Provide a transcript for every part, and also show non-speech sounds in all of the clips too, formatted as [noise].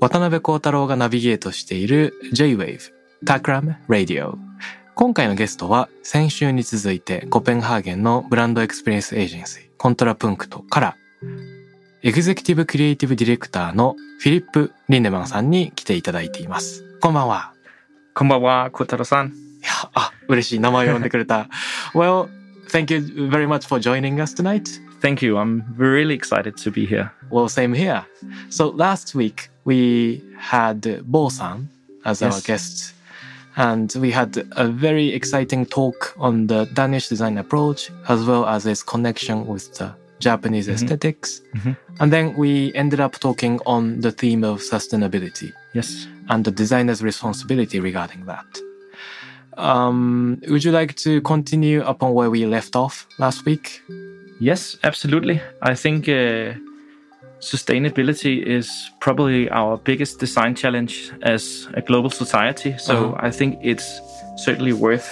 渡辺幸太郎がナビゲートしている J-Wave Takram Radio 今回のゲストは先週に続いてコペンハーゲンのブランドエクスペリエンスエージェンシーコントラプンクトからエグゼクティブクリエイティブディレクターのフィリップ・リンデマンさんに来ていただいていますこんばんはこんばんは、小太郎さん。いやあ嬉しい名前を呼んでくれた [laughs] Well thank you very much for joining us tonight Thank you. I'm really excited to be here. Well, same here. So last week we had Bo-san as our Yes. guest, and we had a very exciting talk on the Danish design approach as well as its connection with the Japanese aesthetics. Mhm. And then we ended up talking on the theme of sustainability Yes. and the designer's responsibility regarding that. Um, would you like to continue upon where we left off last week? Yes, absolutely. I think uh, sustainability is probably our biggest design challenge as a global society. So uh -huh. I think it's certainly worth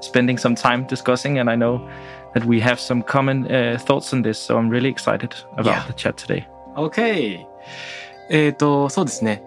spending some time discussing. And I know that we have some common uh, thoughts on this. So I'm really excited about yeah. the chat today. Okay. えっ、ー、と、そうですね。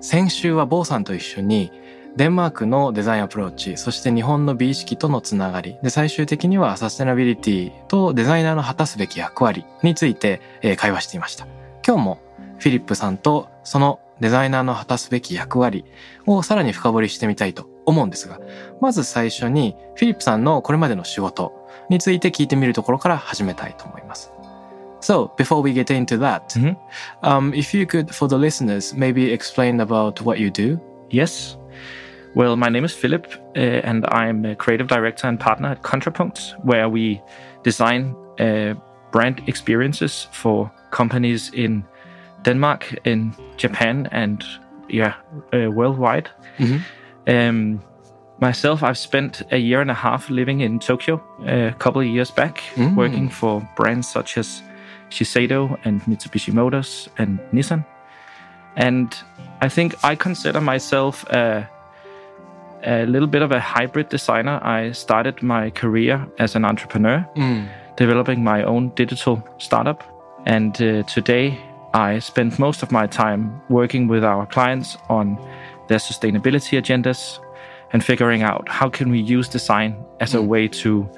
先週はボーさんと一緒に、デンマークのデザインアプローチ、そして日本の美意識とのつながり、で、最終的にはサステナビリティとデザイナーの果たすべき役割について、えー会話していました。今日もフィリップさんとそのデザイナーの果たすべき役割をさらに深掘りしてみたいと思うんですが、まず最初にフィリップさんのこれまでの仕事について聞いてみるところから始めたいと思います。So, before we get into that, Mhm. um, if you could, for the listeners, maybe explain about what you do. Yes. Well, my name is Philip, uh, and I'm a creative director and partner at Kontrapunkt, where we design uh, brand experiences for companies in Denmark, in Japan, and yeah, uh, worldwide. Mhm. Um, myself, I've spent a year and a half living in Tokyo a couple of years back, Mm. working for brands such as Shiseido and Mitsubishi Motors and Nissan. And I think I consider myself a, a little bit of a hybrid designer. I started my career as an entrepreneur, mm. developing my own digital startup. And uh, today, I spend most of my time working with our clients on their sustainability agendas and figuring out how can we use design as mm. a way to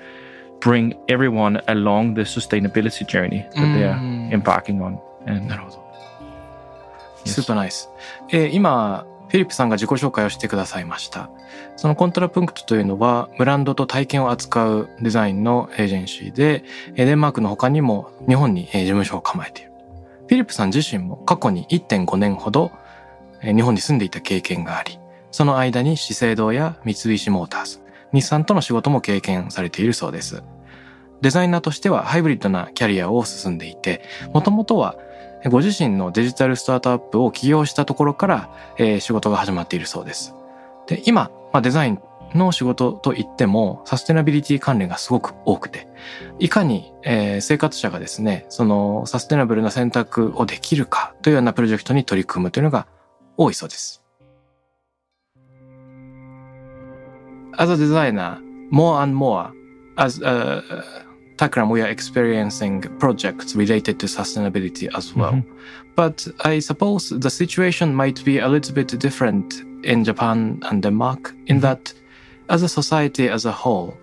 bring everyone along the sustainability journey that mm. they are embarking on. And, yes. Super nice. えー、今フィリップさんが自己紹介をしてくださいました。そのコントラプンクトというのは、ブランドと体験を扱うデザインのエージェンシーで、デンマークの他にも日本に事務所を構えている。フィリップさん自身も過去に1.5年ほど日本に住んでいた経験があり、その間に資生堂や三菱モーターズ、日産との仕事も経験されているそうです。デザイナーとしてはハイブリッドなキャリアを進んでいて、もともとはご自身のデジタルスタートアップを起業したところから、えー仕事が始まっているそうです。で、今、まあ、デザインの仕事といっても、サステナビリティ関連がすごく多くて、いかに、えー生活者がですね、そのサステナブルな選択をできるかというようなプロジェクトに取り組むというのが多いそうです。As a designer, more and more, as a Takram, we are experiencing projects related to sustainability as well. Mhm. But I suppose the situation might be a little bit different in Japan and Denmark in that as a society as a whole,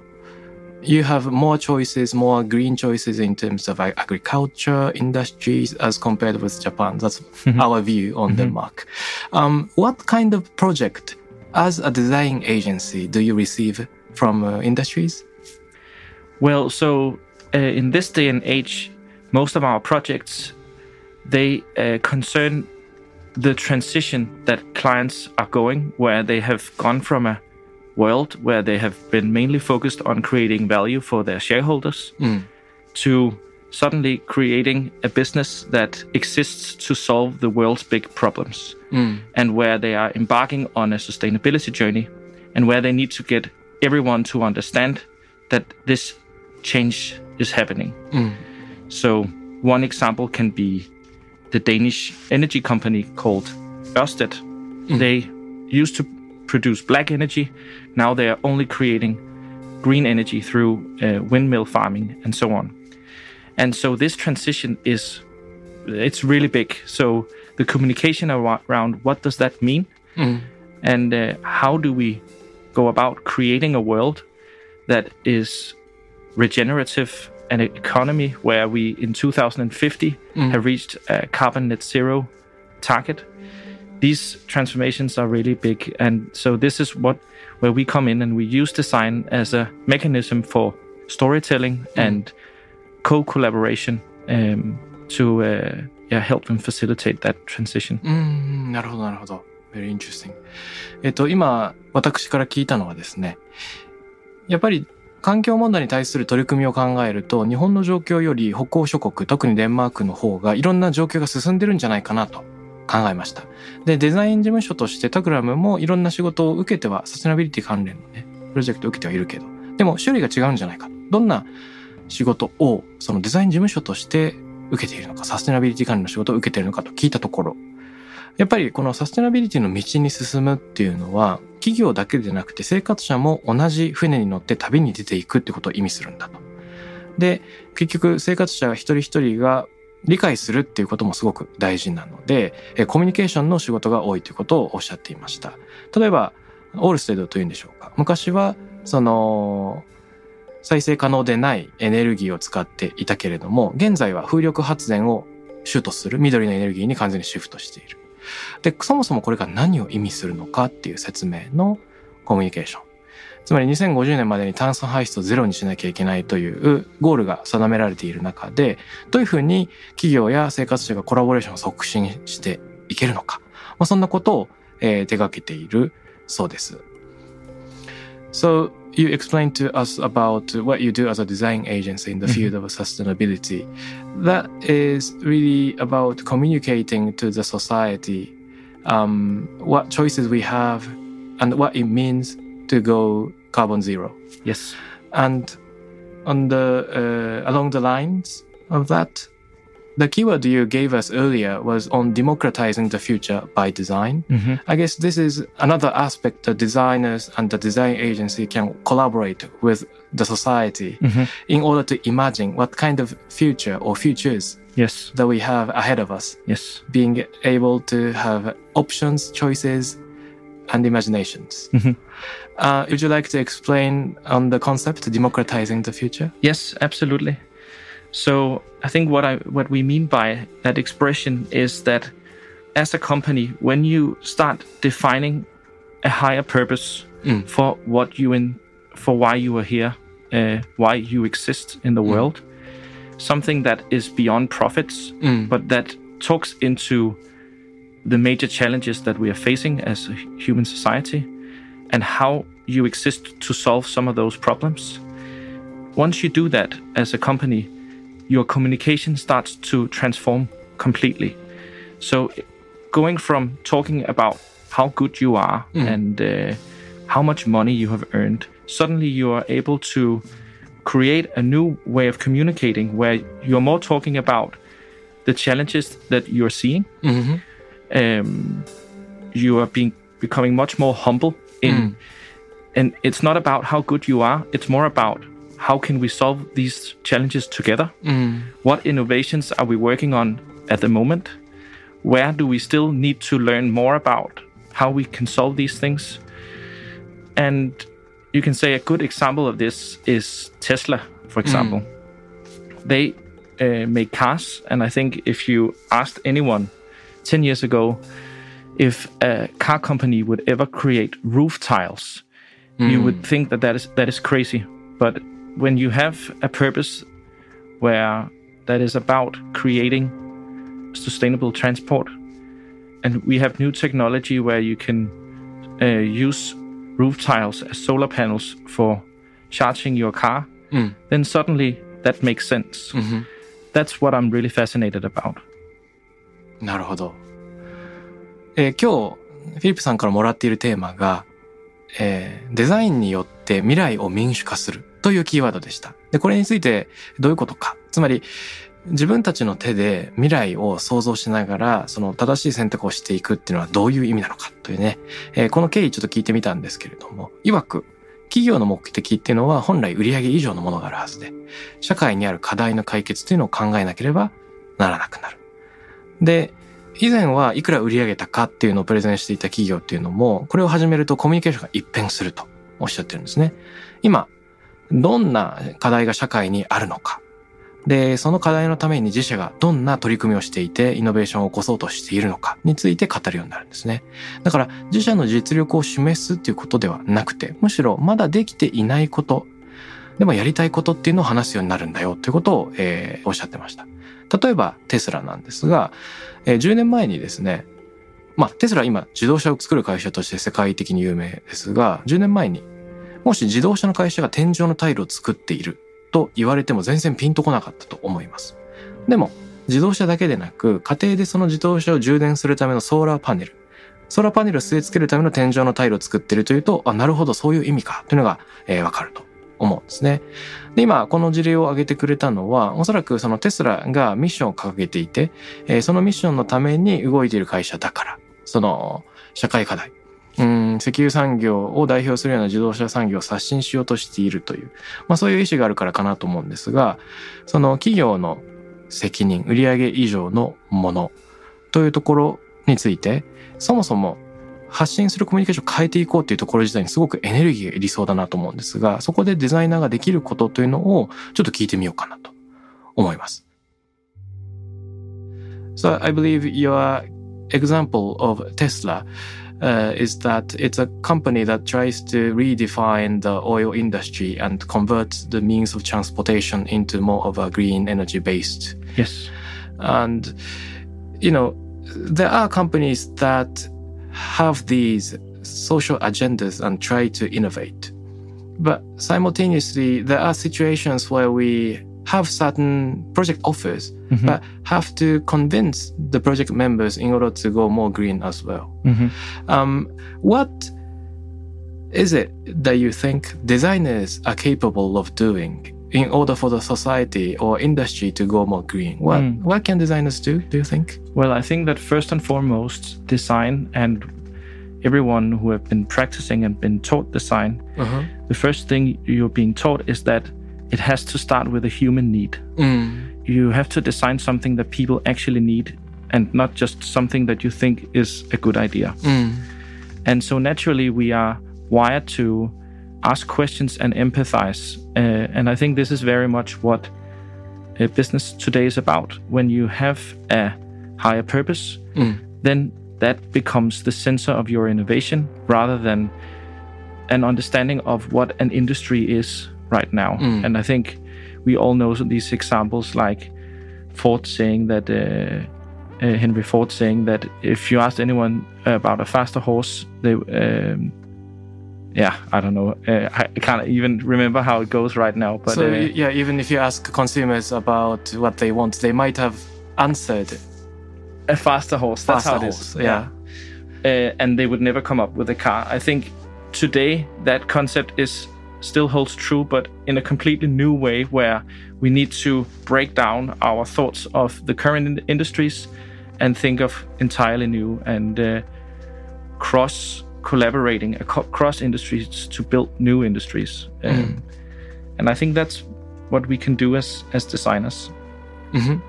you have more choices, more green choices in terms of agriculture, industries as compared with Japan. That's our view on Denmark. Um, what kind of project as a design agency do you receive from uh, industries? Well, so uh, in this day and age, most of our projects they uh, concern the transition that clients are going, where they have gone from a world where they have been mainly focused on creating value for their shareholders Mm. to suddenly creating a business that exists to solve the world's big problems Mm. and where they are embarking on a sustainability journey and where they need to get everyone to understand that this change is happening. Mm. So, one example can be the Danish energy company called Ørsted. They used to produce black energy. Now they are only creating green energy through uh, windmill farming and so on. And so this transition is it's really big. So the communication around what does that mean, Mm. and uh, how do we go about creating a world that is regenerative an economy where we in 2050 have reached a carbon net zero target these transformations are really big and so this is what where we come in and we use design as a mechanism for storytelling and co-collaboration um, to uh, yeah, help them facilitate that transition うん、なるほど、なるほど。very interesting. えっと、今、私から聞いたのはですね、やっぱり 環境問題に対する取り組みを考えると、日本の状況より北欧諸国、特にデンマークの方がいろんな状況が進んでるんじゃないかなと考えました。で、デザイン事務所としてタクラムもいろんな仕事を受けては、サステナビリティ関連のね、プロジェクトを受けてはいるけど、でも種類が違うんじゃないか。どんな仕事をそのデザイン事務所として受けているのか、サステナビリティ関連の仕事を受けているのかと聞いたところ、やっぱりこのサステナビリティの道に進むっていうのは、企業だけでなくて生活者も同じ船に乗って旅に出ていくってことを意味するんだと。で、結局生活者一人一人が理解するっていうこともすごく大事なので、コミュニケーションの仕事が多いということをおっしゃっていました。例えば、オールステドというんでしょうか。昔は、その、再生可能でないエネルギーを使っていたけれども、現在は風力発電を主とする緑のエネルギーに完全にシフトしている。で、そもそもこれが何を意味するのかっていう説明のコミュニケーション。つまり2050年までに炭素排出をゼロにしなきゃいけないというゴールが定められている中で、どういうふうに企業や生活者がコラボレーションを促進していけるのか。まあ、そんなことを、えー手掛けているそうです。So you explained to us about what you do as a design agency in the field of sustainability. That is really about communicating to the society um, what choices we have and what it means to go carbon zero. yes And on the uh, along the lines of that, the keyword you gave us earlier was on democratizing the future by design. Mhm. I guess this is another aspect that designers and the design agency can collaborate with the society Mhm. in order to imagine what kind of future or futures yes that we have ahead of us, yes being able to have options, choices, and imaginations. Mhm. Uh, would you like to explain on the concept democratizing the future? Yes, absolutely. So I think what I what we mean by that expression is that as a company, when you start defining a higher purpose Mm. for what you in for why you are here, uh, why you exist in the world, something that is beyond profits, Mm. but that talks into the major challenges that we are facing as a human society and how you exist to solve some of those problems. Once you do that as a company, your communication starts to transform completely. So, going from talking about how good you are and uh, how much money you have earned, suddenly you are able to create a new way of communicating where you're more talking about the challenges that you're seeing. Mhm. Um, you are being becoming much more humble in, and it's not about how good you are. It's more about how can we solve these challenges together. Mm. What innovations are we working on at the moment? Where do we still need to learn more about how we can solve these things? And you can say a good example of this is Tesla, for example. They uh, make cars, and I think if you asked anyone 10 years ago if a car company would ever create roof tiles, you would think that that is that is crazy. But when you have a purpose where that is about creating sustainable transport, and we have new technology where you can uh, use roof tiles as solar panels for charging your car, Mm. then suddenly that makes sense. Mhm. That's what I'm really fascinated about. なるほど。えー今日、フィリップさんからもらっているテーマが、えーデザインによって未来を民主化するというキーワードでした。で、これについてどういうことか。つまり、自分たちの手で未来を想像しながら、その正しい選択をしていくっていうのはどういう意味なのかというね、えーこの経緯ちょっと聞いてみたんですけれども、曰く、企業の目的っていうのは本来売上以上のものがあるはずで、社会にある課題の解決というのを考えなければならなくなる。で、以前はいくら売り上げたかっていうのをプレゼンしていた企業っていうのも、これを始めるとコミュニケーションが一変するとおっしゃってるんですね。今、どんな課題が社会にあるのか。で、その課題のために自社がどんな取り組みをしていて、イノベーションを起こそうとしているのかについて語るようになるんですね。だから、自社の実力を示すっていうことではなくて、むしろまだできていないこと、でもやりたいことっていうのを話すようになるんだよということを、えーおっしゃってました。例えばテスラなんですが、えー10年前にですね、まあテスラは今自動車を作る会社として世界的に有名ですが、10年前にもし自動車の会社が天井のタイルを作っていると言われても全然ピンとこなかったと思います。でも自動車だけでなく家庭でその自動車を充電するためのソーラーパネル、ソーラーパネルを据え付けるための天井のタイルを作っているというと、あ、なるほどそういう意味かというのが、えーわかると思うんですね。で、今、この事例を挙げてくれたのは、おそらくそのテスラがミッションを掲げていて、えーそのミッションのために動いている会社だから、その社会課題、石油産業を代表するような自動車産業を刷新しようとしているという、まあそういう意思があるからかなと思うんですが、その企業の責任、売上以上のものというところについて、そもそも発信するコミュニケーションを変えていこうというところ自体にすごくエネルギーがいりそうだなと思うんですが、そこでデザイナーができることというのをちょっと聞いてみようかなと思います。So I believe your example of Tesla uh, is that it's a company that tries to redefine the oil industry and convert the means of transportation into more of a green energy based Yes. and you know there are companies that have these social agendas and try to innovate but simultaneously there are situations where we have certain project offers Mhm. but have to convince the project members in order to go more green as well Mhm. um, what is it that you think designers are capable of doing in order for the society or industry to go more green? What Mm. what can designers do? Do you think? Well, I think that first and foremost, design and everyone who have been practicing and been taught design, Uh-huh. the first thing you're being taught is that it has to start with a human need. Mm. You have to design something that people actually need and not just something that you think is a good idea. Mm. And so naturally, we are wired to ask questions and empathize. Uh, and I think this is very much what uh, business today is about. When you have a higher purpose, Mm. then that becomes the center of your innovation rather than an understanding of what an industry is right now. Mm. And I think we all know these examples like Ford saying that. Uh, uh, Henry Ford saying that if you asked anyone about a faster horse, they, um, yeah, I don't know, uh, I can't even remember how it goes right now. But so uh, yeah, even if you ask consumers about what they want, they might have answered a faster horse, that's faster how it is. horse. Yeah. uh, and they would never come up with a car. I think today that concept is still holds true, but in a completely new way, where we need to break down our thoughts of the current in- industries and think of entirely new and uh, cross collaborating across industries to build new industries. Um, And I think that's what we can do as as designers. うん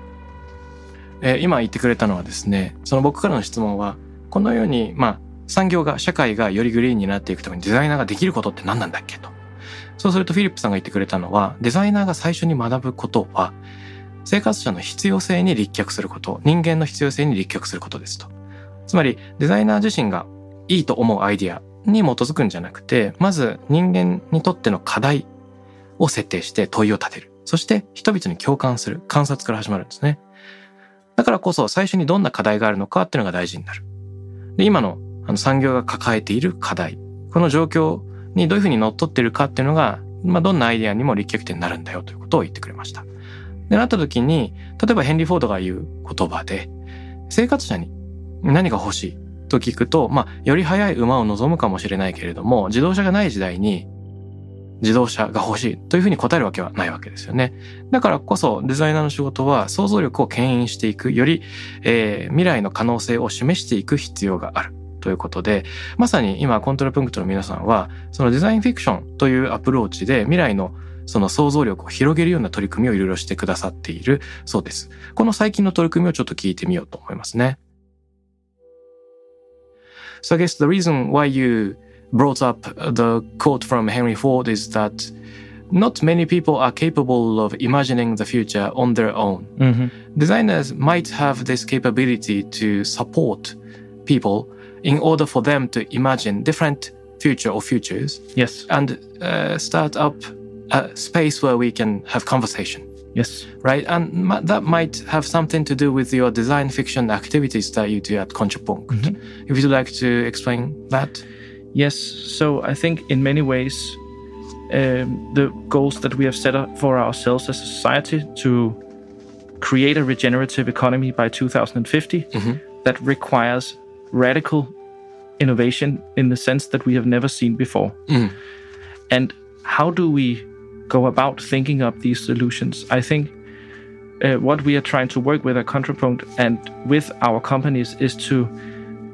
えー今言ってくれたのはですね、その僕からの質問は、このように、まあ、産業が、社会がよりグリーンになっていくためにデザイナーができることって何なんだっけと。そうするとフィリップさんが言ってくれたのは、デザイナーが最初に学ぶことは、生活者の必要性に立脚すること、人間の必要性に立脚することですと。つまりデザイナー自身がいいと思うアイディアに基づくんじゃなくて、まず人間にとっての課題を設定して問いを立てる。そして人々に共感する観察から始まるんですね。だからこそ最初にどんな課題があるのかっていうのが大事になる。で、今のあの産業が抱えている課題、この状況にどういうふうに乗っ取ってるかっていうのが、まあ、どんなアイデアにも立脚点になるんだよということを言ってくれました。で、なった時に、例えばヘンリー・フォードが言う言葉で、生活者に何が欲しいと聞くと、まあ、より速い馬を望むかもしれないけれども、自動車がない時代に自動車が欲しいというふうに答えるわけはないわけですよね。だからこそデザイナーの仕事は想像力を牽引していく、より、えー、未来の可能性を示していく必要がある。ということで、まさに今コントラプンクトの皆さんは、そのデザインフィクションというアプローチで未来のその想像力を広げるような取り組みをいろいろしてくださっているそうです。この最近の取り組みをちょっと聞いてみようと思いますね。So I guess the reason why you brought up the quote from Henry Ford is that not many people are capable of imagining the future on their own. Mm-hmm. Designers might have this capability to support people in order for them to imagine different future or futures. Yes. And uh, start up a space where we can have conversation. Yes. Right. And that might have something to do with your design fiction activities that you do at Kontrapunkt. Mm-hmm. If you'd like to explain that. Yes. So I think in many ways, um, the goals that we have set up for ourselves as a society to create a regenerative economy by 2050 mm-hmm. that requires radical innovation in the sense that we have never seen before. Mm. And how do we go about thinking up these solutions? I think uh, what we are trying to work with at Kontrapunkt and with our companies is to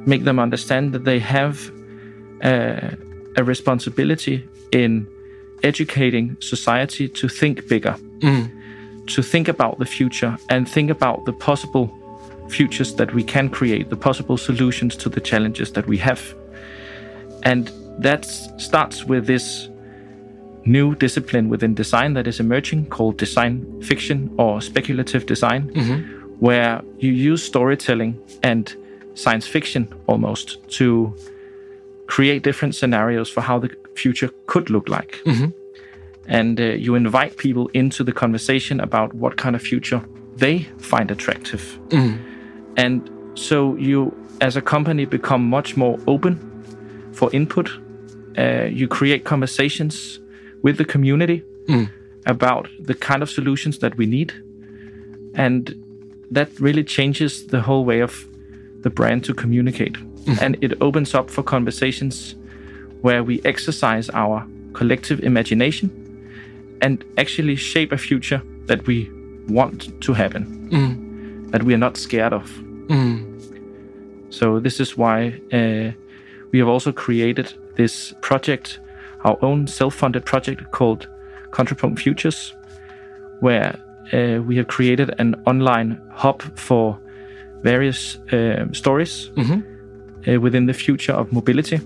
make them understand that they have uh, a responsibility in educating society to think bigger, mm. to think about the future and think about the possible futures that we can create, the possible solutions to the challenges that we have. And that starts with this new discipline within design that is emerging called design fiction or speculative design, mm-hmm. where you use storytelling and science fiction almost to create different scenarios for how the future could look like. Mm-hmm. And uh, you invite people into the conversation about what kind of future they find attractive. Mm. And so you, as a company, become much more open for input. Uh, you create conversations with the community mm. about the kind of solutions that we need. And that really changes the whole way of the brand to communicate. Mm. And it opens up for conversations where we exercise our collective imagination and actually shape a future that we want to happen, mm. That we are not scared of. Mm. So, this is why uh, we have also created this project our own self-funded project called Kontrapunkt Futures, where uh, we have created an online hub for various uh, stories mm-hmm. uh, within the future of mobility.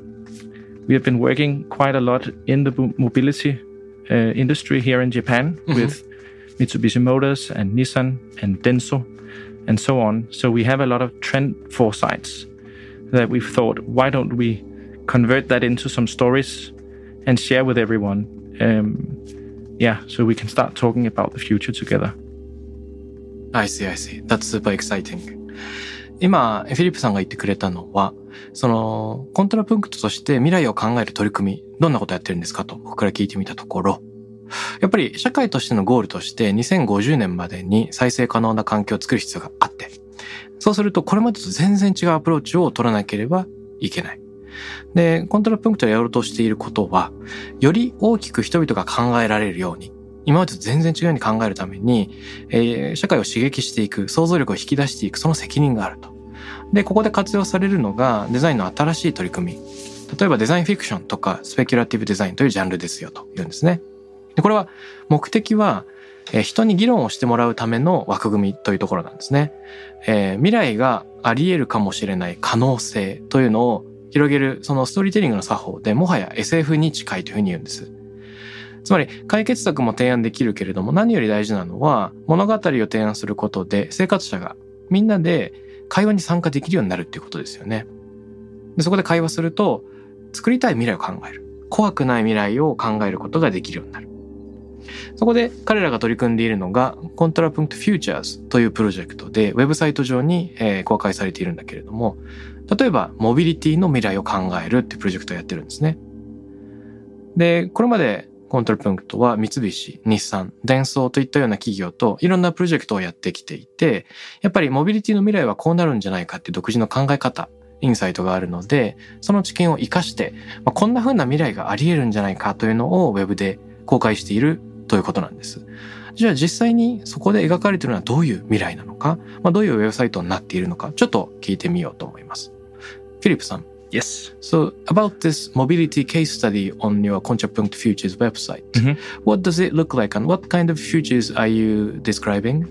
We have been working quite a lot in the mobility uh, industry here in Japan mm-hmm. with Mitsubishi Motors and Nissan and Denso and so on. So we have a lot of trend foresights that we've thought, why don't we convert that into some stories and share with everyone. Um, yeah, so we can start talking about the future together. I see, I see. That's super exciting. 今、フィリップさんが言ってくれたのは、その、コントラプンクトとして未来を考える取り組み、どんなことやってるんですかと僕から聞いてみたところ、 やっぱり社会としてのゴールとして2050年までに再生可能な環境を作る必要があって、そうするとこれまでと全然違うアプローチを取らなければいけない。で、コントラプンクトでやろうとしていることは、より大きく人々が考えられるように、今までと全然違うように考えるために、えー、社会を刺激していく、想像力を引き出していく、その責任があると。で、ここで活用されるのがデザインの新しい取り組み。例えばデザインフィクションとかスペキュラティブデザインというジャンルですよというんですね。でこれは目的は、えー、人に議論をしてもらうための枠組みというところなんですね。えー、未来があり得るかもしれない可能性というのを広げるそのストーリーテリングの作法でもはや SF に近いというふうに言うんです。つまり解決策も提案できるけれども何より大事なのは物語を提案することで生活者がみんなで会話に参加できるようになるっていうことですよね。でそこで会話すると作りたい未来を考える怖くない未来を考えることができるようになる。そこで彼らが取り組んでいるのがコントラプンクトフューチャーズというプロジェクトでウェブサイト上に、え、公開されているんだけれども例えばモビリティの未来を考えるっていうプロジェクトをやってるんですね。で、これまでコントラプンクトは三菱、日産、デンソーといったような企業といろんなプロジェクトをやってきていて、やっぱりモビリティの未来はこうなるんじゃないかっていう独自の考え方、インサイトがあるので、その知見を活かして、ま、こんな風な未来があり得るんじゃないかというのをウェブで公開しているということなんです。じゃあ実際にそこで描かれているのはどういう未来なのか、まあ、どういうウェブサイトになっているのか、ちょっと聞いてみようと思います。フィリップさん。Yes. So about this mobility case study on your Contrapunct Futures website, mm-hmm. what does it look like and what kind of futures are you describing?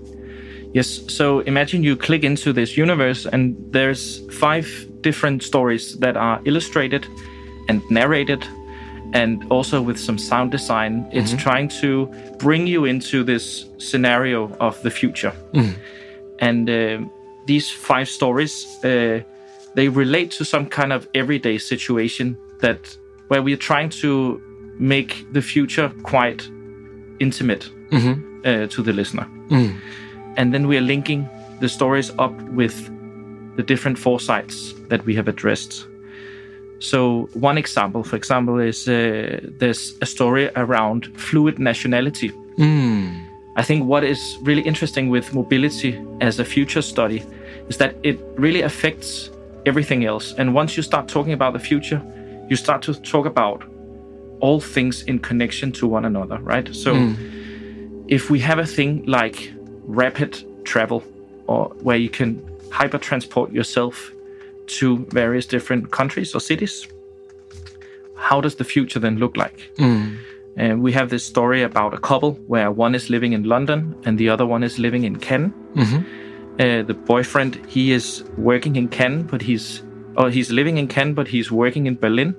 Yes. So imagine you click into this universe and there's five different stories that are illustrated and narrated and also with some sound design. It's mm-hmm. trying to bring you into this scenario of the future. Mm. And uh, these five stories uh, they relate to some kind of everyday situation that where we're trying to make the future quite intimate mm-hmm. uh, to the listener. Mm. And then we are linking the stories up with the different foresights that we have addressed. So, one example, for example, is uh, there's a story around fluid nationality. Mm. I think what is really interesting with mobility as a future study is that it really affects everything else. And once you start talking about the future, you start to talk about all things in connection to one another, right? So mm. if we have a thing like rapid travel or where you can hyper transport yourself to various different countries or cities, how does the future then look like? Mm. And we have this story about a couple where one is living in London and the other one is living in Köln. Mm-hmm. Uh, the boyfriend he is working in Köln, but he's or he's living in Köln, but he's working in Berlin.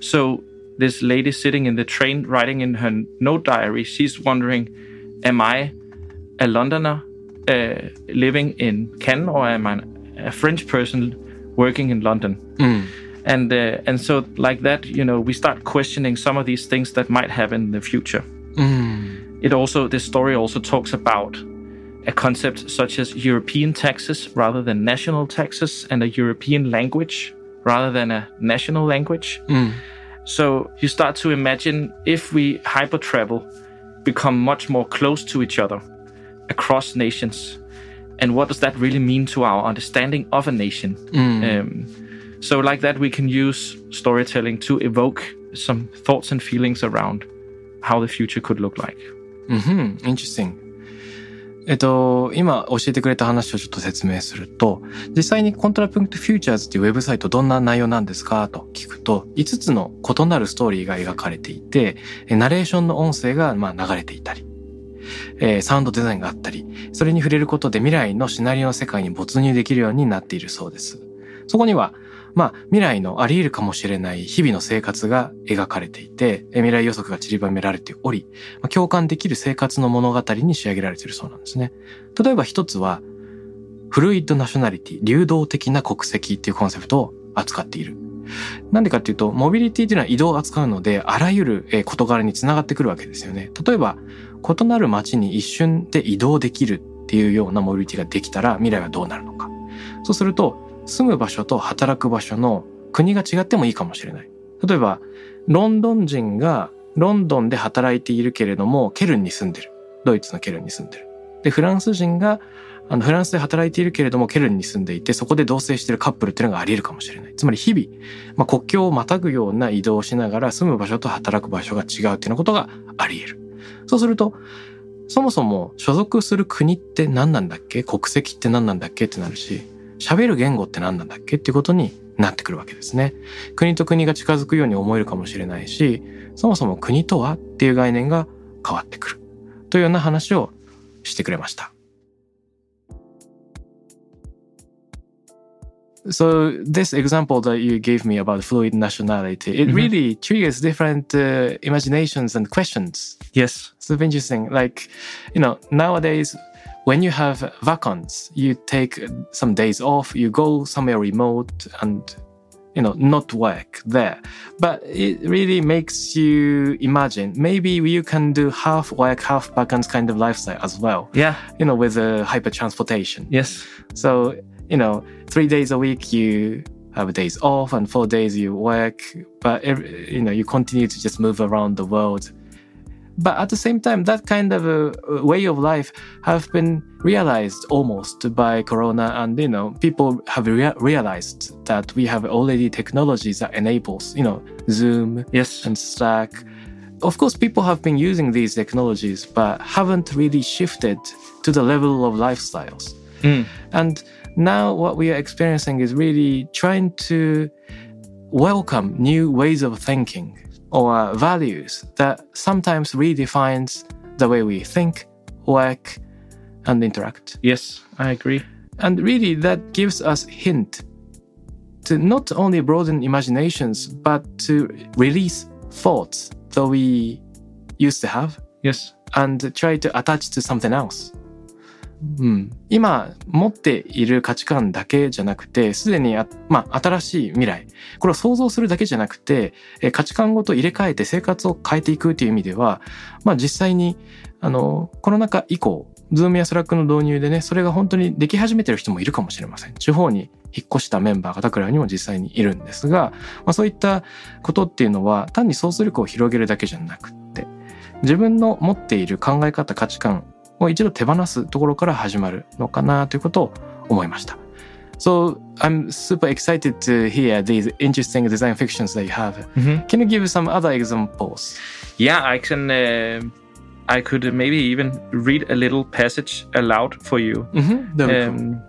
So this lady sitting in the train writing in her note diary, she's wondering, am I a Londoner uh, living in Köln or am I a French person working in London? Mm. And uh, and so like that, you know, we start questioning some of these things that might happen in the future. Mm. It also this story also talks about a concept such as European taxes rather than national taxes and a European language rather than a national language. Mm. So you start to imagine if we hyper travel, become much more close to each other across nations. And what does that really mean to our understanding of a nation? Mm. Um, so, like that, we can use storytelling to evoke some thoughts and feelings around how the future could look like. Mm-hmm. Interesting. えっと、今教えてくれた話をちょっと説明すると、実際にコントラプンクトフューチャーズっていうウェブサイトどんな内容なんですかと聞くと、5つの異なるストーリーが描かれていて、ナレーションの音声がまあ流れていたり、えー、サウンドデザインがあったり、それに触れることで未来のシナリオの世界に没入できるようになっているそうです。そこには、まあ、未来のあり得るかもしれない日々の生活が描かれていて、未来予測が散りばめられており、共感できる生活の物語に仕上げられているそうなんですね。例えば一つは、フルイッドナショナリティ、流動的な国籍っていうコンセプトを扱っている。なんでかっていうと、モビリティっていうのは移動を扱うので、あらゆる事柄につながってくるわけですよね。例えば、異なる街に一瞬で移動できるっていうようなモビリティができたら、未来はどうなるのか。そうすると、住む場所と働く場所の国が違ってもいいかもしれない。例えば、ロンドン人がロンドンで働いているけれども、ケルンに住んでる。ドイツのケルンに住んでる。で、フランス人があのフランスで働いているけれどもケルンに住んでいてそこで同棲しているカップルっていうのがあり得るかもしれないつまり日々、まあ、国境をまたぐような移動をしながら住む場所と働く場所が違うっていうようなことがあり得るそうするとそもそも所属する国って何なんだっけ？国籍って何なんだっけってなるし喋る言語って何なんだっけ？っていうことになってくるわけですね。国と国が近づくように思えるかもしれないし、そもそも国とはっていう概念が変わってくる。というような話をしてくれました。So this example that you gave me about fluid nationality, it mm-hmm. really triggers different uh, imaginations and questions. Yes. So interesting. Like, you know, nowadays when you have vacances, you take some days off, you go somewhere remote and you know not work there but it really makes you imagine maybe you can do half work half vacancies kind of lifestyle as well Yeah. you know with uh, hyper transportation Yes. so you know three days a week you have days off and four days you work but every, you know you continue to just move around the world but at the same time that kind of a way of life have been realized almost by corona and you know people have rea- realized that we have already technologies that enables you know zoom Yes. and slack of course people have been using these technologies but haven't really shifted to the level of lifestyles Mm. and now what we are experiencing is really trying to welcome new ways of thinking or values that sometimes redefines the way we think, work, and interact. Yes, I agree. And really that gives us hint to not only broaden imaginations, but to release thoughts that we used to have Yes. and try to attach to something else. うん、今持っている価値観だけじゃなくてすでに、まあ、新しい未来。これを想像するだけじゃなくて価値観ごと入れ替えて生活を変えていくという意味では、まあ、実際にあのコロナ禍以降 Zoom や Slack の導入でねそれが本当にでき始めてる人もいるかもしれません。地方に引っ越したメンバーがタクラにも実際にいるんですが、まあ、そういったことっていうのは単に想像力を広げるだけじゃなくて自分の持っている考え方価値観を一度手放すところから始まるのかなということを思いました。So I'm super excited to hear these interesting design fictions that you have. hmm. Can you give some other examples? Yeah, I can. Uh, I could maybe even read a little passage aloud for you. Mm-hmm. Um,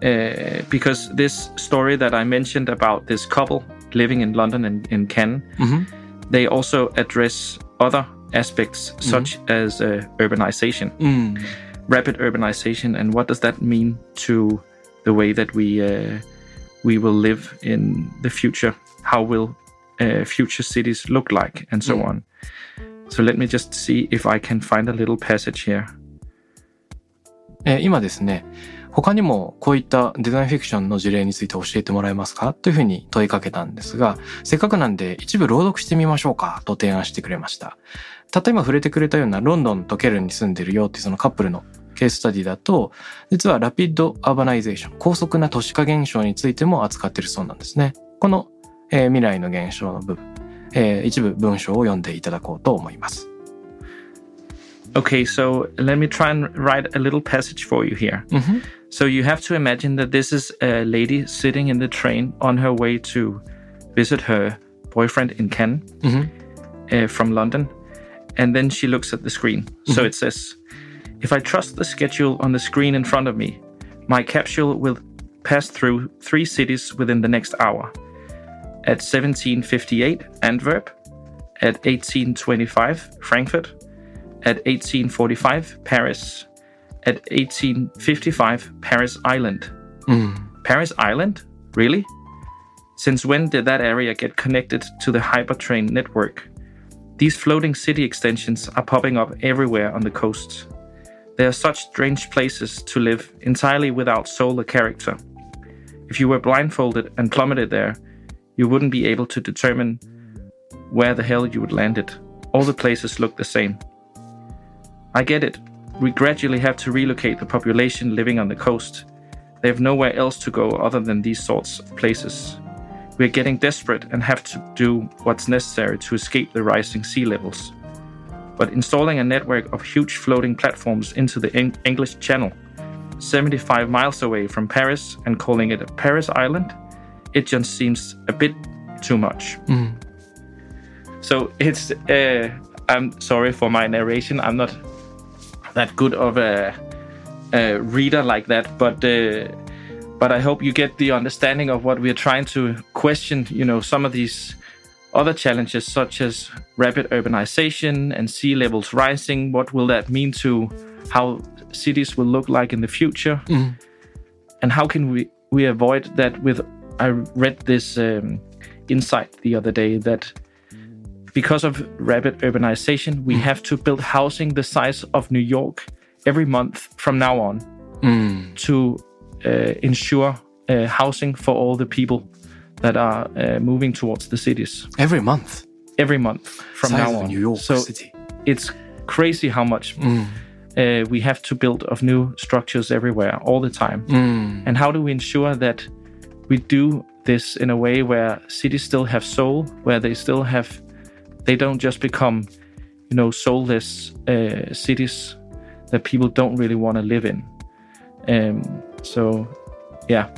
cool. uh, because this story that I mentioned about this couple living in London and in Köln, mm-hmm. they also address other aspects such as uh, urbanization, うん。rapid urbanization, and what does that mean to the way that we uh, we will live in the future? How will uh, future cities look like, and so Mm. on. So let me just see if I can find a little passage here. えー今ですね、他にもこういったデザインフィクションの事例について教えてもらえますかというふうに問いかけたんですが、せっかくなんで一部朗読してみましょうかと提案してくれました。例えば触れてくれたようなロンドンとケルンに住んでるよってそのカップルのケーススタディだと、実はラピッドアーバナイゼーション、高速な都市化現象についても扱ってるそうなんですね。この、えー未来の現象の部分、えー一部文章を読んでいただこうと思います。Okay, so let me try and write a little passage for you here. うんふん So you have to imagine that this is a lady sitting in the train on her way to visit her boyfriend in Cannes うんふん uh, from London. And then she looks at the screen. So mm-hmm. it says, If I trust the schedule on the screen in front of me, my capsule will pass through three cities within the next hour. At 1758, Antwerp. At 1825, Frankfurt. At 1845, Paris. At 1855, Paris Island. Mm. うん。Paris Island? Really? Since when did that area get connected to the hypertrain network? These floating city extensions are popping up everywhere on the coast. They are such strange places to live entirely without soul or character. If you were blindfolded and plummeted there, you wouldn't be able to determine where the hell you would land it. All the places look the same. I get it. We gradually have to relocate the population living on the coast. They have nowhere else to go other than these sorts of places. We are getting desperate and have to do what's necessary to escape the rising sea levels. But installing a network of huge floating platforms into the Eng- English Channel, 75 miles away from Paris, and calling it a Paris Island, it just seems a bit too much. うん。So it's. Uh, I'm sorry for my narration. I'm not that good of a, a reader like that, but uh, but I hope you get the understanding of what we're trying to question. You know, some of these other challenges, such as rapid urbanization and sea levels rising. What will that mean to how cities will look like in the future? Mm. And how can we we avoid that? With I read this um, insight the other day that because of rapid urbanization, we have to build housing the size of New York every month from now on うん。to uh, ensure uh, housing for all the people that are uh, moving towards the cities every month. Every month from Size now on. New York so City. It's crazy how much. Mm. Uh, we have to build of new structures everywhere all the time. Mm. And how do we ensure that we do this in a way where cities still have soul, where they still have, they don't just become, you know, soulless uh, cities that people don't really want to live in. Um, so, yeah,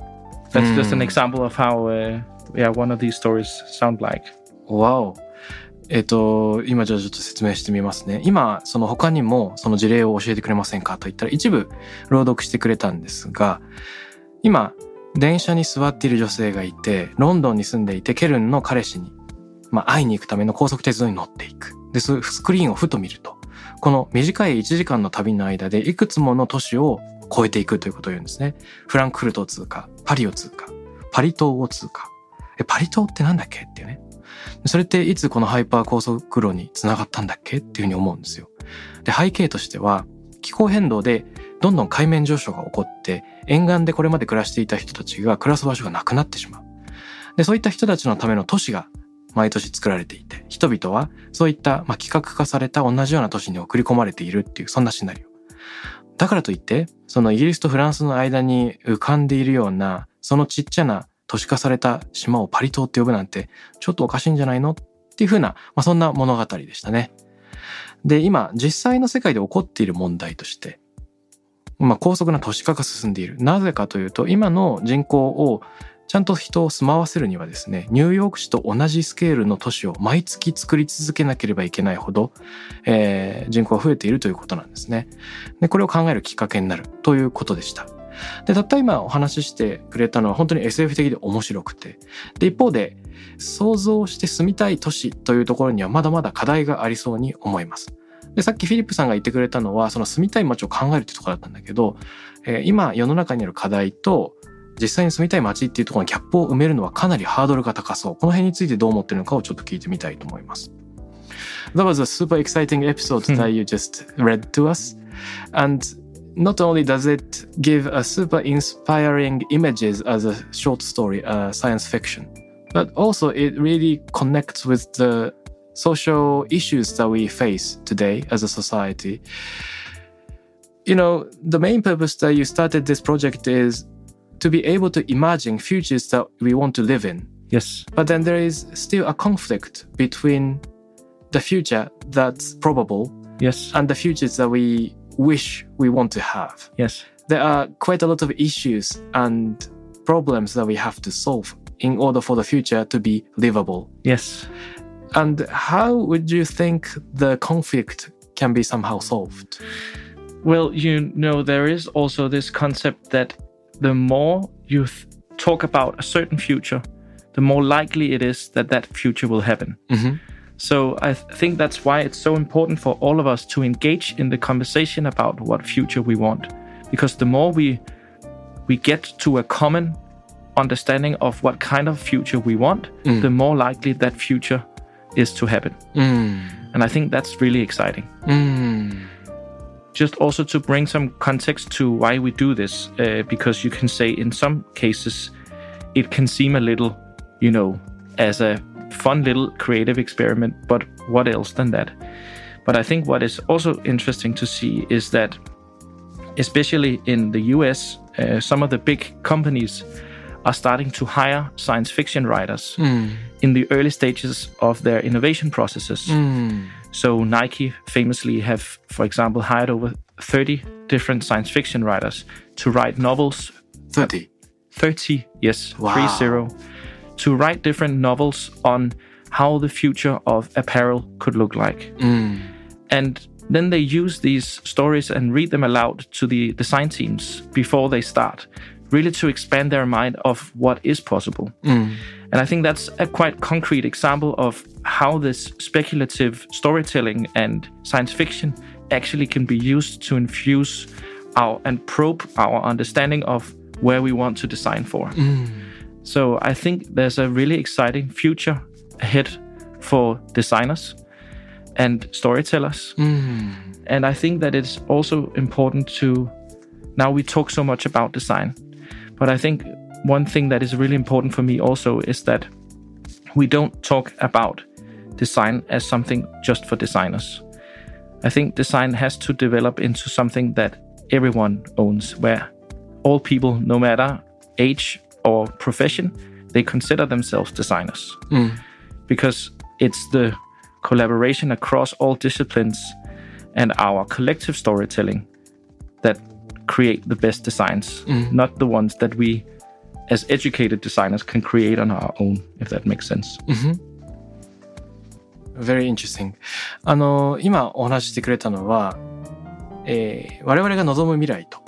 that's just an example of how, uh, yeah, one of these stories sound like. わお。えっ、と、今じゃあちょっと説明してみますね。今、その他にもその事例を教えてくれませんか？と言ったら一部朗読してくれたんですが、今、電車に座っている女性がいて、ロンドンに住んでいて、ケルンの彼氏に、まあ、会いに行くための高速鉄道に乗っていく。で、スクリーンをふと見ると、この短い1時間の旅の間でいくつもの都市を越えていくということを言うんですね。フランクフルトを通過、パリを通過、パリ島を通過。え、パリ島ってなんだっけっていうね。それっていつこのハイパー高速路につながったんだっけっていうふうに思うんですよ。で、背景としては、気候変動でどんどん海面上昇が起こって、沿岸でこれまで暮らしていた人たちが暮らす場所がなくなってしまう。で、そういった人たちのための都市が毎年作られていて、人々はそういった、まあ、企画化された同じような都市に送り込まれているっていう、そんなシナリオ。だからといって、そのイギリスとフランスの間に浮かんでいるような、そのちっちゃな都市化された島をパリ島って呼ぶなんて、ちょっとおかしいんじゃないのっていうふうな、まあ、そんな物語でしたね。で、今、実際の世界で起こっている問題として、まあ、高速な都市化が進んでいる。なぜかというと、今の人口をちゃんと人を住まわせるにはですね、ニューヨーク市と同じスケールの都市を毎月作り続けなければいけないほど、えー人口が増えているということなんですね。で、これを考えるきっかけになるということでした。で、たった今お話ししてくれたのは本当に SF 的で面白くて、で、一方で、想像して住みたい都市というところにはまだまだ課題がありそうに思います。で、さっきフィリップさんが言ってくれたのは、その住みたい街を考えるってところだったんだけど、えー今世の中にある課題と、実際に住みたい街っていうところのギャップを埋めるのはかなりハードルが高そう。この辺についてどう思ってるのかをちょっと聞いてみたいと思います。That was a super exciting episode that you just read to us. And not only does it give a super inspiring images as a short story, uh, science fiction, but also it really connects with the social issues that we face today as a society. You know, the main purpose that you started this project is to be able to imagine futures that we want to live in. Yes. But then there is still a conflict between the future that's probable Yes. and the futures that we wish we want to have. Yes. There are quite a lot of issues and problems that we have to solve in order for the future to be livable. Yes. And how would you think the conflict can be somehow solved? Well, you know, there is also this concept that the more you th- talk about a certain future, the more likely it is that that future will happen. Mm-hmm. So I th- think that's why it's so important for all of us to engage in the conversation about what future we want, because the more we we get to a common understanding of what kind of future we want, mm. the more likely that future is to happen. Mm. And I think that's really exciting. Mm. Just also to bring some context to why we do this, uh, because you can say in some cases it can seem a little, you know, as a fun little creative experiment, but what else than that? But I think what is also interesting to see is that, especially in the US, uh, some of the big companies are starting to hire science fiction writers in the early stages of their innovation processes. So Nike famously have, for example, hired over 30 different science fiction writers to write novels. 30. 30 yes. Wow. 30 to write different novels on how the future of apparel could look like. Mm. And then they use these stories and read them aloud to the design teams before they start really to expand their mind of what is possible mm. and i think that's a quite concrete example of how this speculative storytelling and science fiction actually can be used to infuse our and probe our understanding of where we want to design for mm. so I think there's a really exciting future ahead for designers and storytellers. Mm. and I think that it's also important to. Now we talk so much about design, but I think one thing that is really important for me also is that we don't talk about design as something just for designers. I think design has to develop into something that everyone owns, where all people, no matter age or profession, they consider themselves designers. Mm. Because it's the collaboration across all disciplines and our collective storytelling that create the best designs, not the ones that we as educated designers can create on our own, if that makes sense. Very interesting. あの、今お話ししてくれたのは、えー我々が望む未来と、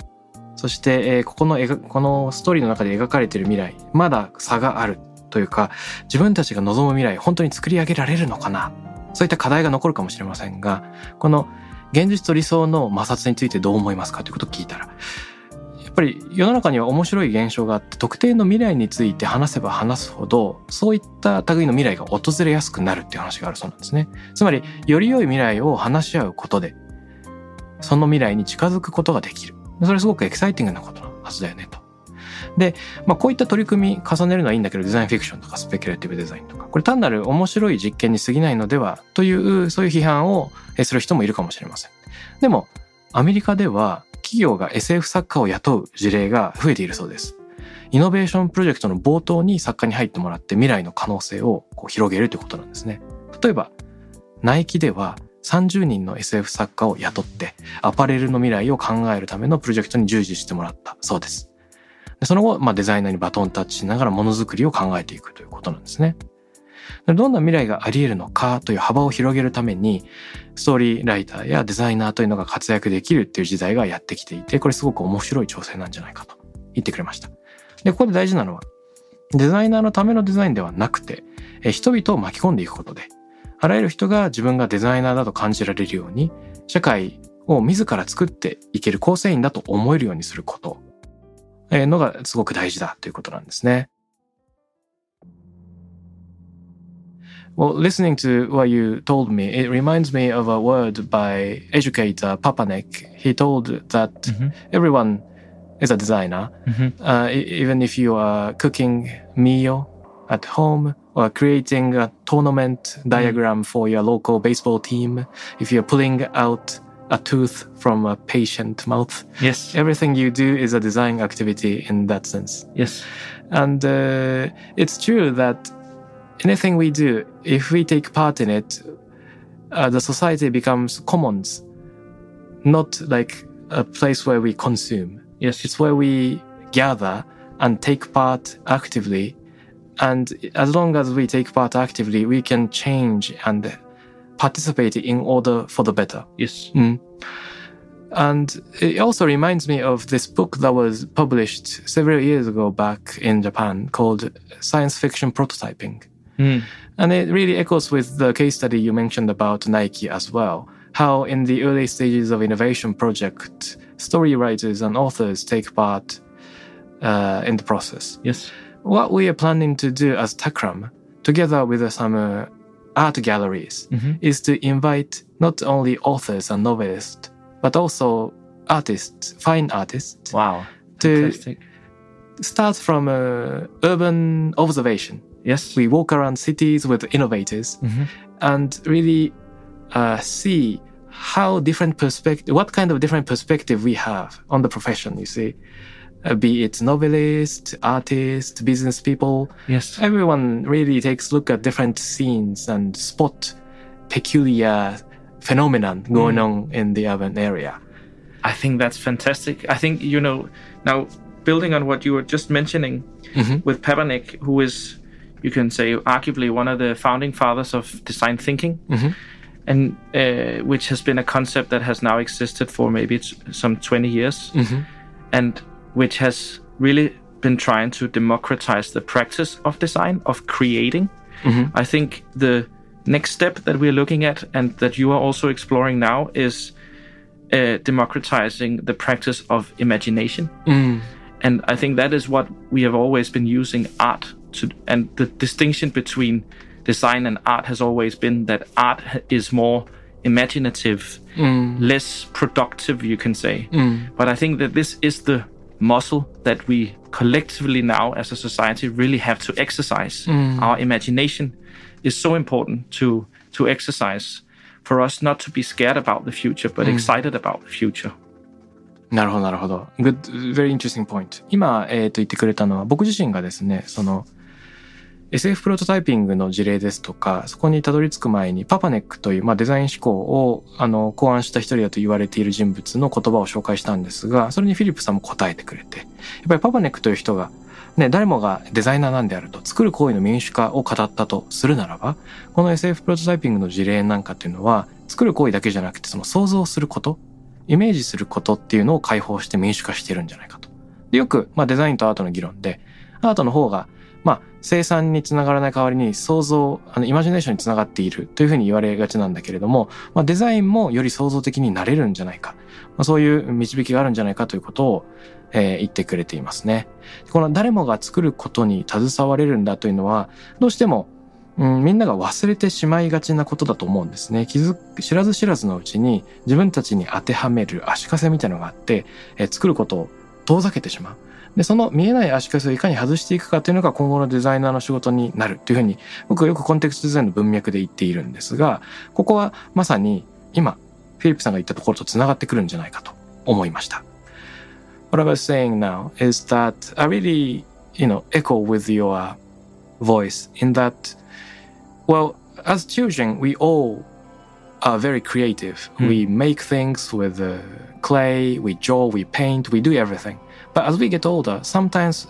そして、えーここの描このストーリーの中で描かれている未来、まだ差があるというか、自分たちが望む未来、本当に作り上げられるのかなそういった課題が残るかもしれませんが、この現実と理想の摩擦についてどう思いますかということを聞いたら、やっぱり世の中には面白い現象があって特定の未来について話せば話すほどそういった類の未来が訪れやすくなるっていう話があるそうなんですね。つまりより良い未来を話し合うことでその未来に近づくことができる。それすごくエキサイティングなことのはずだよねと。で、まあ、こういった取り組み重ねるのはいいんだけどデザインフィクションとかスペキュレーティブデザインとかこれ単なる面白い実験に過ぎないのではというそういう批判をする人もいるかもしれません。でもアメリカでは企業が SF 作家を雇う事例が増えているそうです。イノベーションプロジェクトの冒頭に作家に入ってもらって未来の可能性をこう広げるということなんですね。例えば、ナイキでは30人の SF 作家を雇ってアパレルの未来を考えるためのプロジェクトに従事してもらったそうです。その後、まあ、デザイナーにバトンタッチしながらものづくりを考えていくということなんですね。どんな未来があり得るのかという幅を広げるためにストーリーライターやデザイナーというのが活躍できるっていう時代がやってきていてこれすごく面白い挑戦なんじゃないかと言ってくれました。でここで大事なのはデザイナーのためのデザインではなくて人々を巻き込んでいくことであらゆる人が自分がデザイナーだと感じられるように社会を自ら作っていける構成員だと思えるようにすることのがすごく大事だということなんですね。Well, listening to what you told me, it reminds me of a word by educator Papanek. He told that everyone is a designer, uh, e- even if you are cooking meal at home or creating a tournament diagram for your local baseball team, if you're pulling out a tooth from a patient mouth, Yes. everything you do is a design activity in that sense. Yes. And uh, it's true that anything we do, if we take part in it, uh, the society becomes commons, not like a place where we consume. Yes. It's where we gather and take part actively. And as long as we take part actively, we can change and participate in order for the better. Yes. Mm. And it also reminds me of this book that was published several years ago back in Japan called Science Fiction Prototyping. Mm. And it really echoes with the case study you mentioned about Nike as well. How in the early stages of innovation project, story writers and authors take part uh, in the process. Yes. What we are planning to do as Takram, together with some uh, art galleries, Mhm. is to invite not only authors and novelists, but also artists, fine artists, Wow. to Fantastic. start from uh, urban observation. Yes. We walk around cities with innovators Mhm. and really uh, see how different perspective, what kind of different perspective we have on the profession. You see, uh, be it novelist, artist, business people. Yes. Everyone really takes a look at different scenes and spot peculiar phenomenon going on in the urban area. I think that's fantastic. I think, you know, now building on what you were just mentioning Mhm. with Papanek, who is, you can say, arguably one of the founding fathers of design thinking, Mhm. and uh, which has been a concept that has now existed for maybe t- some 20 years, Mhm. and which has really been trying to democratize the practice of design, of creating. Mhm. I think the next step that we're looking at and that you are also exploring now is uh, democratizing the practice of imagination. Mm. And I think that is what we have always been using art to, and the distinction between design and art has always been that art is more imaginative, Mm. less productive, you can say. Mm. But I think that this is the muscle that we collectively now as a society really have to exercise. Our imagination is so important to to exercise for us not to be scared about the future, but excited about the future. なるほど、なるほど。Good, very interesting point. 今、えっ、と言ってくれたのは、僕自身がですね、その、 SF プロトタイピングの事例ですとか、そこにたどり着く前に、パパネックという、まあ、デザイン思考を、あの、考案した一人だと言われている人物の言葉を紹介したんですが、それにフィリップさんも答えてくれて、やっぱりパパネックという人が、ね、誰もがデザイナーなんであると、作る行為の民主化を語ったとするならば、この SF プロトタイピングの事例なんかっていうのは、作る行為だけじゃなくて、その想像すること、イメージすることっていうのを解放して民主化してるんじゃないかと。よく、まあ、デザインとアートの議論で、アートの方が、生産につながらない代わりに想像、あの、イマジネーションにつながっているというふうに言われがちなんだけれども、まあ、デザインもより創造的になれるんじゃないか。まあ、そういう導きがあるんじゃないかということを、えー言ってくれていますね。この誰もが作ることに携われるんだというのは、どうしても、うん、みんなが忘れてしまいがちなことだと思うんですね。気づ、知らず知らずのうちに自分たちに当てはめる足かせみたいなのがあって、えー作ることを遠ざけてしまう。で、その見えない足かせをいかに外していくかというのが今後のデザイナーの仕事になるというふうに、僕はよくコンテクストデザインの文脈で言っているんですが、ここはまさに今、フィリップさんが言ったところと繋がってくるんじゃないかと思いました。What I was saying now is that I really, you know, echo with your voice in that, well, as children, we all are very creative. We make things with uh, clay, we draw, we paint, we do everything. But as we get older, sometimes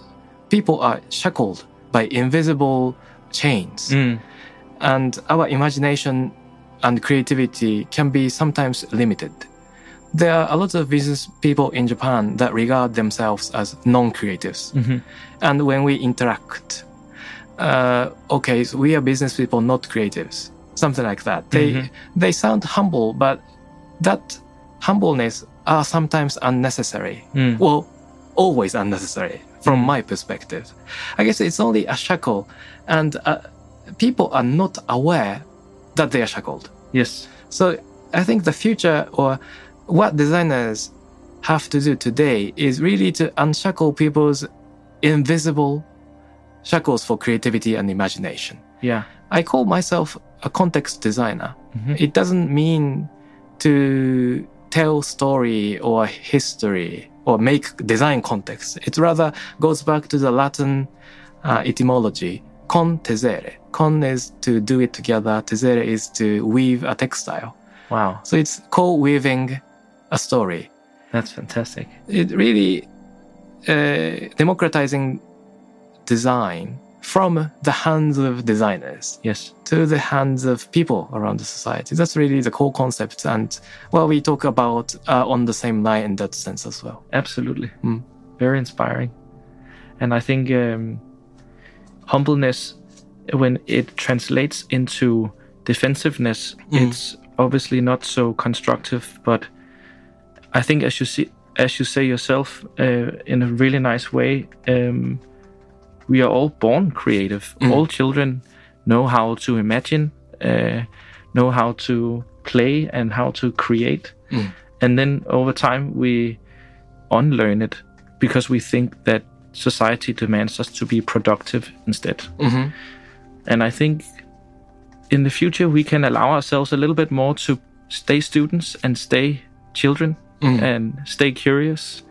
people are shackled by invisible chains. Mm. And our imagination and creativity can be sometimes limited. There are a lot of business people in Japan that regard themselves as non creatives. Mm-hmm. And when we interact, uh, okay, so we are business people, not creatives, something like that. They mm-hmm. they sound humble, but that humbleness are sometimes unnecessary. Mm. Well, always unnecessary from my perspective. I guess it's only a shackle, and uh, people are not aware that they are shackled. Yes. So I think the future or what designers have to do today is really to unshackle people's invisible shackles for creativity and imagination. Yeah. I call myself a context designer. It doesn't mean to tell story or history or make design context. It rather goes back to the Latin uh, etymology, con tesere. Con is to do it together. Tesere is to weave a textile. Wow. So it's co-weaving a story. That's fantastic. It really uh, democratizing design from the hands of designers Yes. to the hands of people around the society. That's really the core concept. And well, we talk about uh, on the same line in that sense as well. Absolutely. Mm. Very inspiring. And I think um, humbleness, when it translates into defensiveness, it's obviously not so constructive. But I think, as you see, as you say yourself, uh, in a really nice way, um, we are all born creative. Mm. All children know how to imagine, uh, know how to play, and how to create. Mm. And then over time, we unlearn it because we think that society demands us to be productive instead. Mm-hmm. And I think in the future, we can allow ourselves a little bit more to stay students and stay children mm. and stay curious.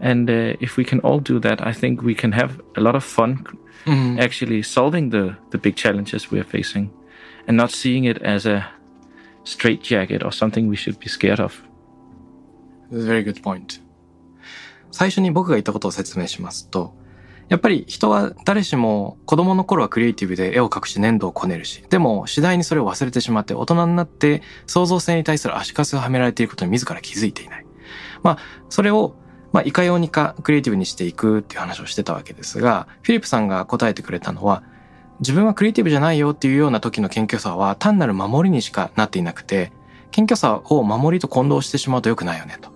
And uh, if we can all do that, I think we can have a lot of fun actually solving the, the big challenges we're facing and not seeing it as a straitjacket or something we should be scared of. Very good point. 最初に僕が言ったことを説明しますと、やっぱり人は誰しも子供の頃はクリエイティブで絵を描くし粘土をこねるし、でも次第にそれを忘れてしまって大人になって創造性に対する足かせをはめられていることに自ら気づいていない。まあ、それを、まあ、いかようにかクリエイティブにしていくっていう話をしてたわけですが、フィリップさんが答えてくれたのは、自分はクリエイティブじゃないよっていうような時の謙虚さは単なる守りにしかなっていなくて、謙虚さを守りと混同してしまうと良くないよねと。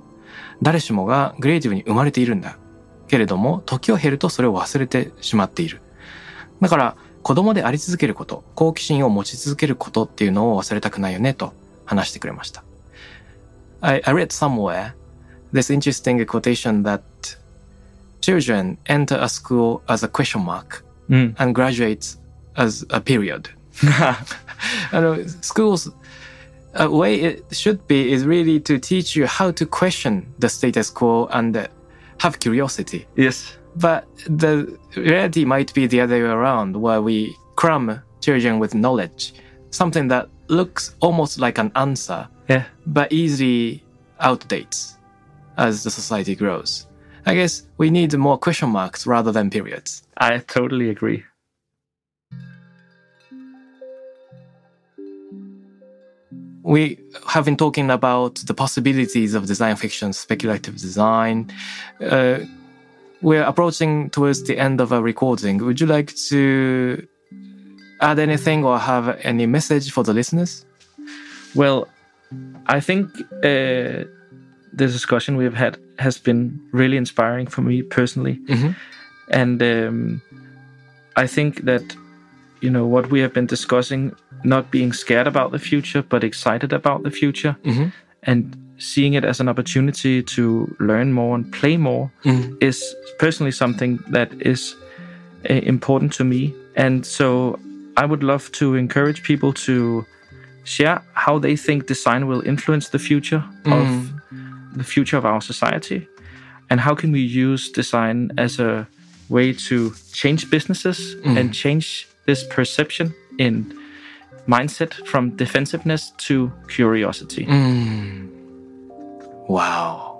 誰しもがクリエイティブに生まれているんだ。けれども、時を経るとそれを忘れてしまっている。だから、子供であり続けること、好奇心を持ち続けることっていうのを忘れたくないよねと話してくれました。I, I read somewhere this interesting quotation that children enter a school as a question mark mm. and graduate as a period. [laughs] schools a way it should be is really to teach you how to question the status quo and have curiosity. Yes. But the reality might be the other way around, where we cram children with knowledge, something that looks almost like an answer, yeah. but easily outdates as the society grows. I guess we need more question marks rather than periods. I totally agree. We have been talking about the possibilities of design fiction, speculative design. Uh, we're approaching towards the end of our recording. Would you like to add anything or have any message for the listeners? Well, I think uh, the discussion we've had has been really inspiring for me personally, mm-hmm. and um, I think that you know what we have been discussing, not being scared about the future, but excited about the future, mm-hmm. and seeing it as an opportunity to learn more and play more mm-hmm. is personally something that is uh, important to me, and so I would love to encourage people to share how they think design will influence the future mm. of the future of our society and how can we use design as a way to change businesses mm. and change this perception in mindset from defensiveness to curiosity mm. wow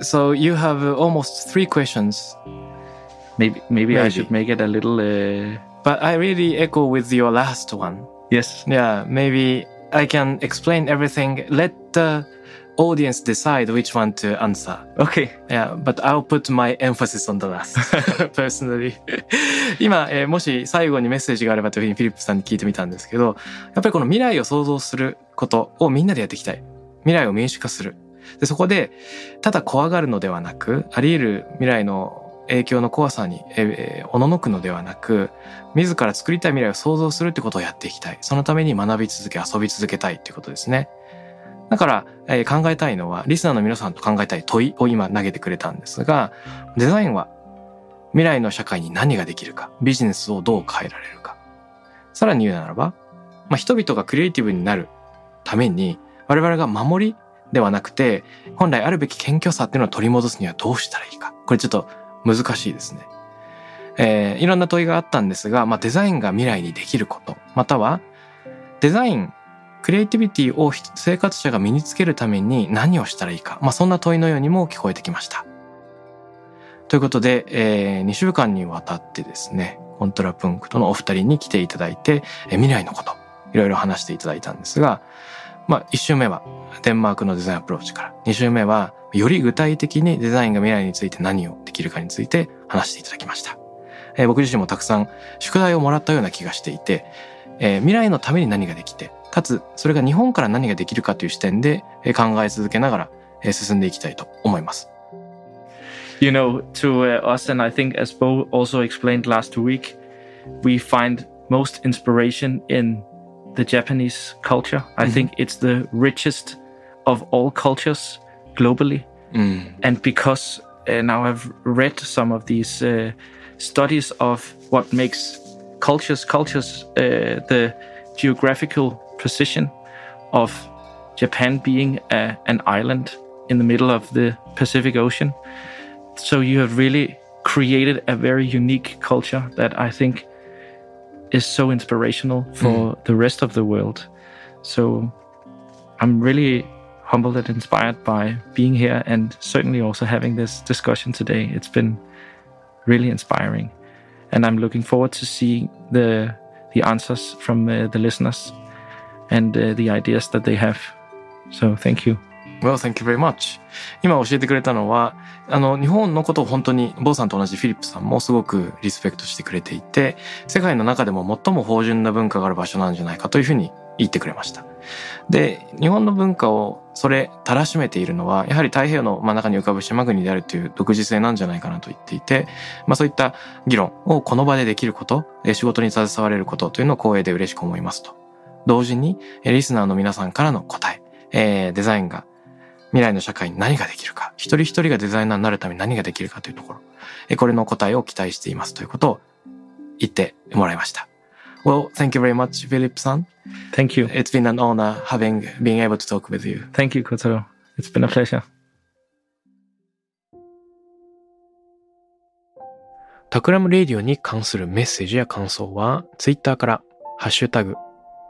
so you have uh, almost three questions maybe, maybe, maybe i should make it a little uh, but i really echo with your last one Yes. Yeah, maybe I can explain everything. Let the audience decide which one to answer. Okay. Yeah, but I'll put my emphasis on the last, [laughs] personally. 今、えー、もし最後にメッセージがあればというふうにフィリップさんに聞いてみたんですけど、やっぱりこの未来を想像することをみんなでやっていきたい。未来を民主化する。で、そこで、ただ怖がるのではなく、あり得る未来の影響の怖さに、えー、おののくのではなく、自ら作りたい未来を想像するってことをやっていきたい。そのために学び続け、遊び続けたいってことですね。だから、えー、考えたいのは、リスナーの皆さんと考えたい問いを今投げてくれたんですが、デザインは未来の社会に何ができるか、ビジネスをどう変えられるか。さらに言うならば、まあ、人々がクリエイティブになるために、我々が守りではなくて、本来あるべき謙虚さっていうのを取り戻すにはどうしたらいいか。これちょっと難しいですね。えー、いろんな問いがあったんですが、まあ、デザインが未来にできること、またはデザイン、クリエイティビティを生活者が身につけるために何をしたらいいか、まあ、そんな問いのようにも聞こえてきました。ということで、えー、2週間にわたってですね、コントラプンクトのお二人に来ていただいて、えー、未来のこと、いろいろ話していただいたんですが、まあ、1週目はデンマークのデザインアプローチから、2週目はより具体的にデザインが未来について何をできるかについて話していただきました。えー、僕自身もたくさん宿題をもらったような気がしていて、えー、未来のために何ができて、かつそれが日本から何ができるかという視点で考え続けながら進んでいきたいと思います。You know, to uh, us, and I think as Bo also explained last week, we find most inspiration in the Japanese culture. I mm-hmm. think it's the richest of all cultures globally. Mm. And because uh, now I've read some of these uh, studies of what makes cultures, cultures, uh, the geographical position of Japan being a, an island in the middle of the Pacific Ocean. So you have really created a very unique culture that I think is so inspirational for mm. the rest of the world. So I'm really humbled and inspired by being here and certainly also having this discussion today. It's been really inspiring. And I'm looking forward to seeing the, the answers from uh, the listeners and the ideas that they have. So thank you. Well, thank you very much. 今教えてくれたのは、あの、日本のことを本当に、坊さんと同じフィリップさんもすごくリスペクトしてくれていて、世界の中でも最も芳醇な文化がある場所なんじゃないかというふうに言ってくれました。で、日本の文化をそれたらしめているのは、やはり太平洋の真ん中に浮かぶ島国であるという独自性なんじゃないかなと言っていて、まあそういった議論をこの場でできること、仕事に携われることというのを光栄で嬉しく思いますと同時にリスナーの皆さんからの答え、えー、デザインが未来の社会に何ができるか、一人一人がデザイナーになるために何ができるかというところ、えー、これの答えを期待していますということを言ってもらいました。Well, thank you very much, Philip-san. Thank you. It's been an honor having, being able to talk with you. Thank you, Kotaro. It's been a pleasure. タクラムレディオに関するメッセージや感想は、ツイッターからハッシュタグ、